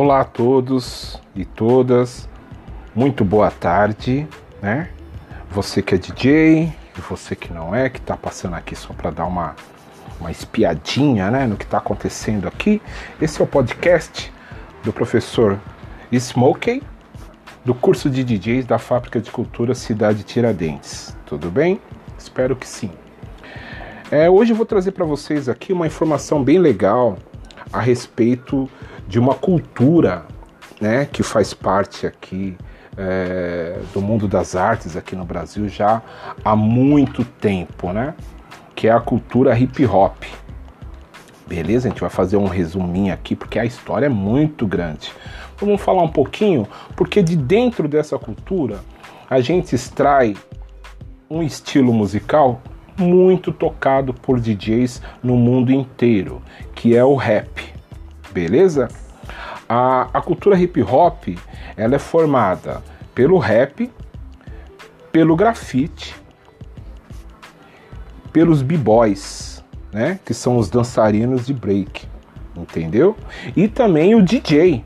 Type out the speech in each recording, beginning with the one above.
Olá a todos e todas, muito boa tarde, né? Você que é DJ e você que não é, que tá passando aqui só para dar uma, uma espiadinha, né, no que tá acontecendo aqui. Esse é o podcast do professor Smokey, do curso de DJs da Fábrica de Cultura Cidade Tiradentes. Tudo bem? Espero que sim. É, hoje eu vou trazer para vocês aqui uma informação bem legal a respeito de uma cultura né, que faz parte aqui é, do mundo das artes aqui no Brasil já há muito tempo, né? Que é a cultura hip hop. Beleza? A gente vai fazer um resuminho aqui porque a história é muito grande. Vamos falar um pouquinho porque de dentro dessa cultura a gente extrai um estilo musical muito tocado por DJs no mundo inteiro, que é o rap beleza? A, a cultura hip hop ela é formada pelo rap, pelo grafite, pelos b-boys, né? Que são os dançarinos de break, entendeu? E também o DJ,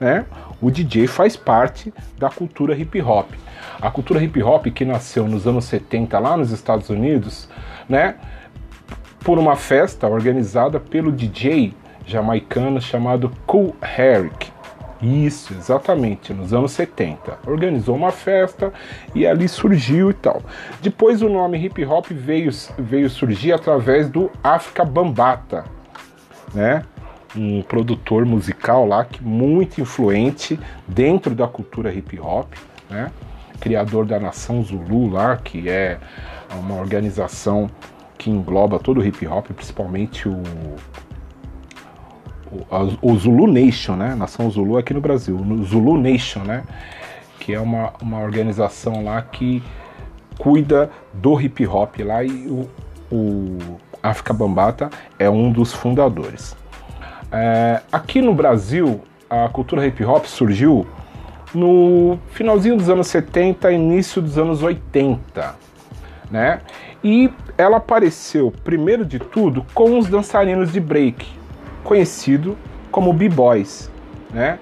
né? O DJ faz parte da cultura hip hop. A cultura hip hop que nasceu nos anos 70 lá nos Estados Unidos, né? Por uma festa organizada pelo DJ jamaicano chamado Cool Herc. Isso, exatamente, nos anos 70. Organizou uma festa e ali surgiu e tal. Depois o nome hip hop veio, veio surgir através do África Bambata, né? Um produtor musical lá que muito influente dentro da cultura hip hop, né? Criador da Nação Zulu lá, que é uma organização que engloba todo o hip hop, principalmente o o, Zulu Nation, né? Nação Zulu aqui no Brasil, o Zulu Nation, né? Que é uma, uma organização lá que cuida do hip hop lá e o, o África Bambata é um dos fundadores. É, aqui no Brasil, a cultura hip hop surgiu no finalzinho dos anos 70, início dos anos 80, né? E ela apareceu, primeiro de tudo, com os dançarinos de break, conhecido como B-Boys, né?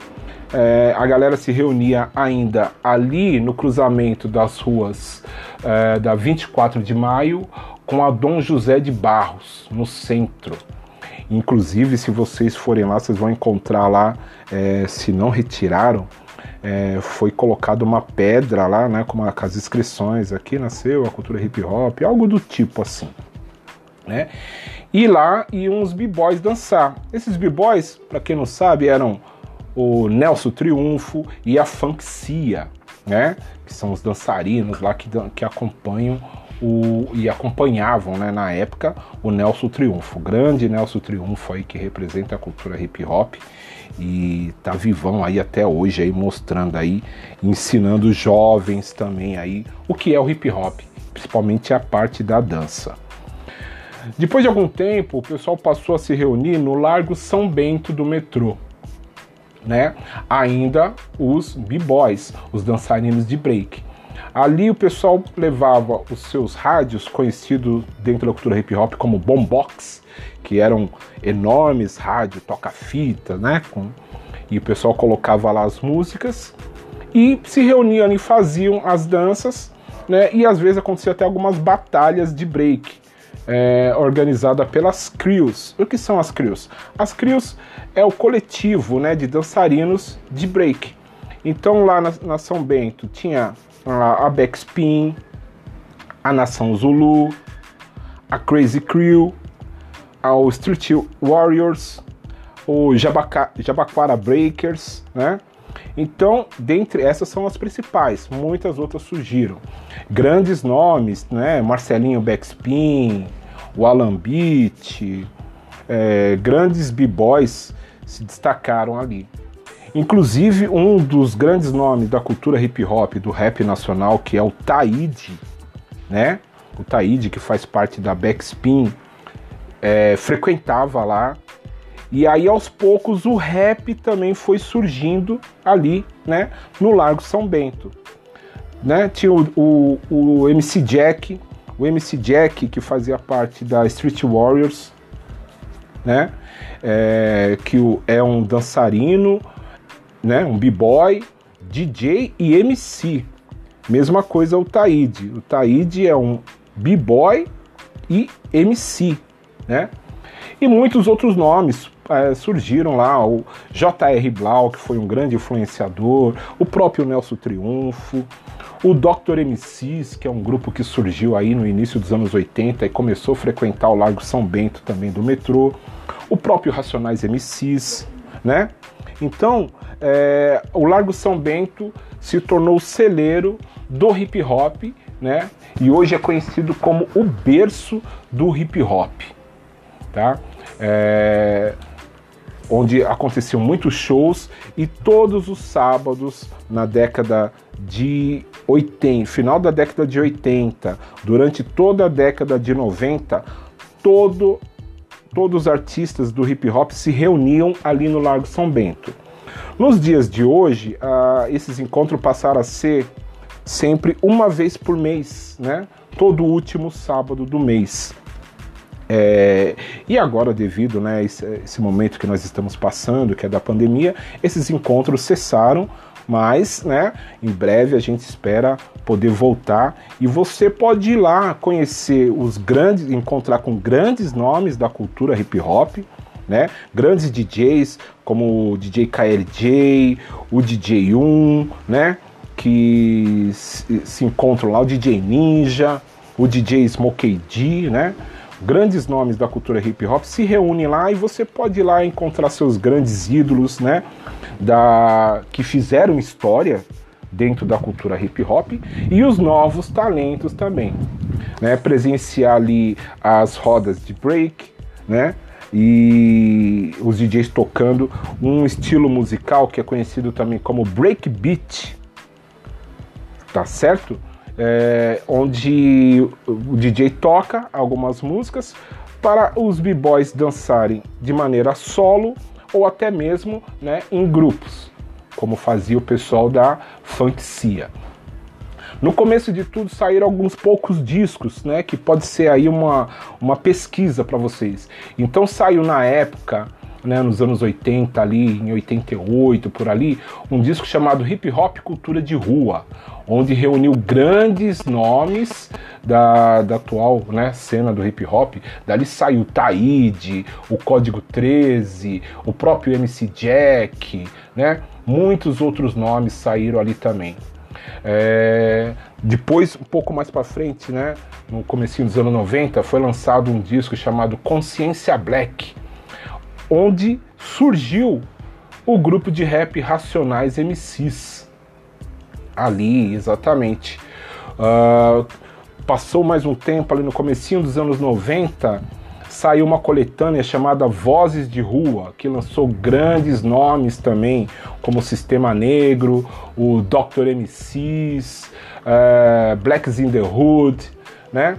É, a galera se reunia ainda ali no cruzamento das ruas é, da 24 de maio com a Dom José de Barros, no centro. Inclusive, se vocês forem lá, vocês vão encontrar lá, é, se não retiraram, é, foi colocada uma pedra lá, né, com, uma, com as inscrições aqui nasceu a cultura hip hop, algo do tipo assim, né? E lá iam os b-boys dançar. Esses b-boys, para quem não sabe, eram o Nelson Triunfo e a Funkcia, né? Que são os dançarinos lá que, que acompanham o, e acompanhavam, né, na época, o Nelson Triunfo. O grande Nelson Triunfo aí que representa a cultura hip hop e tá vivão aí até hoje aí mostrando aí, ensinando jovens também aí o que é o hip hop, principalmente a parte da dança. Depois de algum tempo, o pessoal passou a se reunir no Largo São Bento do metrô. Né? Ainda os b-boys, os dançarinos de break. Ali o pessoal levava os seus rádios, conhecidos dentro da cultura hip hop como boombox, que eram enormes rádios, toca-fita, né? Com... E o pessoal colocava lá as músicas e se reuniam e faziam as danças, né? E às vezes acontecia até algumas batalhas de break é, organizada pelas CRIOs. O que são as CRIOs? As CRIOs é o coletivo né, de dançarinos de break. Então lá na, na São Bento tinha a, a Backspin, a Nação Zulu, a Crazy Crew, o Street Warriors, o Jabaca, Jabaquara Breakers, né? Então, dentre essas são as principais, muitas outras surgiram. Grandes nomes, né? Marcelinho Backspin, o Alan é, grandes b-boys se destacaram ali. Inclusive, um dos grandes nomes da cultura hip hop, do rap nacional, que é o Taíde, né? O Taíde, que faz parte da Backspin, é, frequentava lá e aí aos poucos o rap também foi surgindo ali, né, no Largo São Bento. Né? Tinha o, o, o MC Jack, o MC Jack que fazia parte da Street Warriors, né? É, que é um dançarino né? Um b-boy, DJ e MC. Mesma coisa o Taíde. O Taíde é um b-boy e MC, né? E muitos outros nomes é, surgiram lá, o J.R. Blau, que foi um grande influenciador, o próprio Nelson Triunfo, o Dr. MCs, que é um grupo que surgiu aí no início dos anos 80 e começou a frequentar o Largo São Bento também do metrô, o próprio Racionais MCs, né? Então, é, o Largo São Bento se tornou o celeiro do hip hop, né? E hoje é conhecido como o berço do hip hop, tá? É, onde aconteciam muitos shows e todos os sábados na década de 80, final da década de 80, durante toda a década de 90, todo, todos os artistas do hip hop se reuniam ali no Largo São Bento. Nos dias de hoje, uh, esses encontros passaram a ser sempre uma vez por mês, né? Todo último sábado do mês. É, e agora, devido né, esse, esse momento que nós estamos passando, que é da pandemia, esses encontros cessaram, mas né, em breve a gente espera poder voltar e você pode ir lá conhecer os grandes, encontrar com grandes nomes da cultura hip hop, né? Grandes DJs como o DJ KLJ, o DJ 1, né? Que se, se encontram lá, o DJ Ninja, o DJ Smokey D, né? Grandes nomes da cultura hip hop se reúnem lá e você pode ir lá encontrar seus grandes ídolos, né, da que fizeram história dentro da cultura hip hop e os novos talentos também, né, presenciar ali as rodas de break, né, e os DJs tocando um estilo musical que é conhecido também como breakbeat, tá certo? É, onde o DJ toca algumas músicas para os b-boys dançarem de maneira solo ou até mesmo né, em grupos, como fazia o pessoal da Funkcia. No começo de tudo saíram alguns poucos discos, né, que pode ser aí uma, uma pesquisa para vocês. Então saiu na época né, nos anos 80, ali em 88, por ali, um disco chamado Hip Hop Cultura de Rua, onde reuniu grandes nomes da, da atual né, cena do hip hop. Dali saiu Taíde, o Código 13, o próprio MC Jack, né? Muitos outros nomes saíram ali também. É, depois, um pouco mais para frente, né, no começo dos anos 90, foi lançado um disco chamado Consciência Black, onde surgiu o grupo de rap Racionais MCs. Ali, exatamente. Uh, passou mais um tempo ali no comecinho dos anos 90, saiu uma coletânea chamada Vozes de Rua, que lançou grandes nomes também, como Sistema Negro, o Dr. MCs, uh, Blacks in the Hood, né?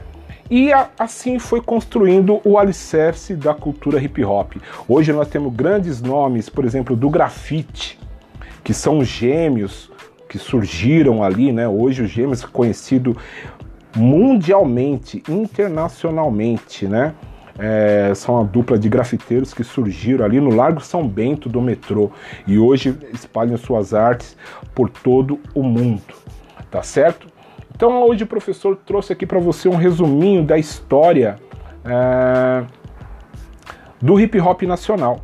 E a, assim foi construindo o alicerce da cultura hip hop. Hoje nós temos grandes nomes, por exemplo, do grafite, que são gêmeos que surgiram ali, né? Hoje os gêmeos conhecido mundialmente, internacionalmente, né? É, são uma dupla de grafiteiros que surgiram ali no Largo São Bento do metrô e hoje espalham suas artes por todo o mundo, tá certo? Então hoje o professor trouxe aqui para você um resuminho da história é, do hip hop nacional,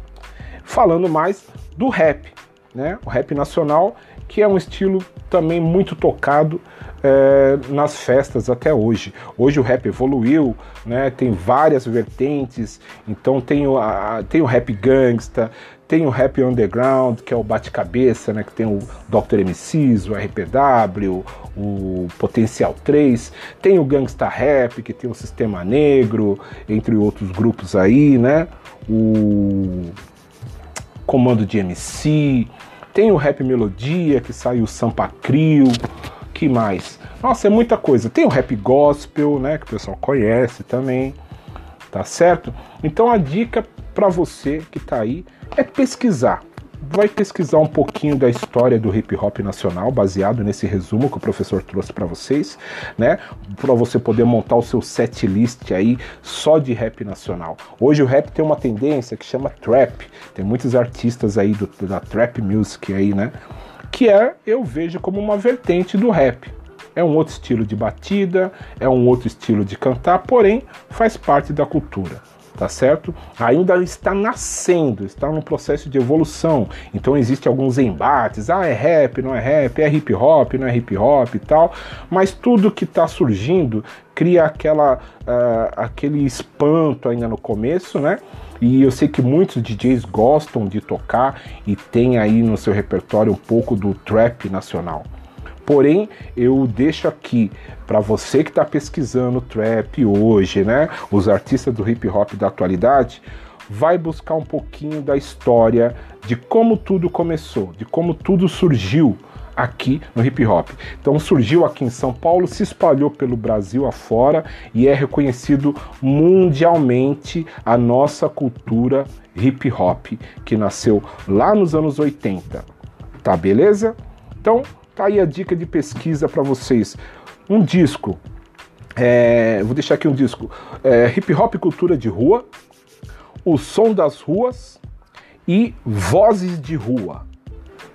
falando mais do rap, né? O rap nacional, que é um estilo também muito tocado é, nas festas até hoje. Hoje o rap evoluiu, né? Tem várias vertentes. Então tem o, a, tem o rap gangsta, tem o Rap Underground, que é o bate-cabeça, né? Que tem o Dr. MCs, o RPW, o Potencial 3. Tem o Gangsta Rap, que tem o Sistema Negro, entre outros grupos aí, né? O Comando de MC. Tem o Rap Melodia, que sai o Sampa Crio. Que mais? Nossa, é muita coisa. Tem o Rap Gospel, né? Que o pessoal conhece também. Tá certo? Então a dica para você que tá aí é pesquisar. Vai pesquisar um pouquinho da história do hip hop nacional, baseado nesse resumo que o professor trouxe para vocês, né? Para você poder montar o seu set list aí só de rap nacional. Hoje o rap tem uma tendência que chama trap. Tem muitos artistas aí do, da trap music aí, né? Que é, eu vejo como uma vertente do rap. É um outro estilo de batida, é um outro estilo de cantar, porém faz parte da cultura tá certo? Ainda está nascendo, está num processo de evolução. Então existem alguns embates, ah, é rap, não é rap, é hip hop, não é hip hop e tal, mas tudo que está surgindo cria aquela, uh, aquele espanto ainda no começo, né? E eu sei que muitos DJs gostam de tocar e tem aí no seu repertório um pouco do trap nacional. Porém, eu deixo aqui para você que está pesquisando trap hoje, né? Os artistas do hip hop da atualidade, vai buscar um pouquinho da história de como tudo começou, de como tudo surgiu aqui no hip hop. Então surgiu aqui em São Paulo, se espalhou pelo Brasil afora e é reconhecido mundialmente a nossa cultura hip hop que nasceu lá nos anos 80. Tá beleza? Então, Tá aí a dica de pesquisa para vocês. Um disco, é, vou deixar aqui um disco: é, Hip Hop Cultura de Rua, O Som das Ruas e Vozes de Rua.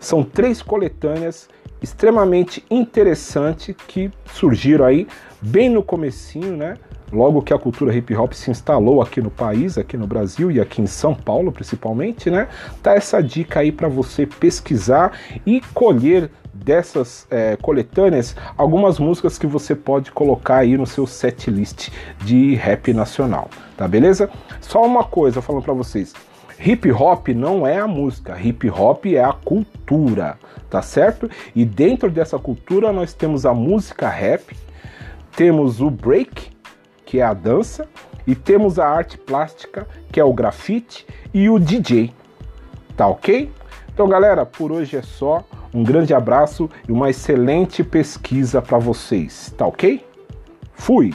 São três coletâneas extremamente interessantes que surgiram aí bem no comecinho, né? Logo que a cultura hip hop se instalou aqui no país, aqui no Brasil e aqui em São Paulo principalmente, né? Tá essa dica aí para você pesquisar e colher dessas é, coletâneas algumas músicas que você pode colocar aí no seu set list de rap nacional, tá beleza? Só uma coisa falando para vocês. Hip hop não é a música, hip hop é a cultura, tá certo? E dentro dessa cultura nós temos a música rap, temos o break, que é a dança, e temos a arte plástica, que é o grafite, e o DJ. Tá ok? Então, galera, por hoje é só. Um grande abraço e uma excelente pesquisa para vocês, tá ok? Fui!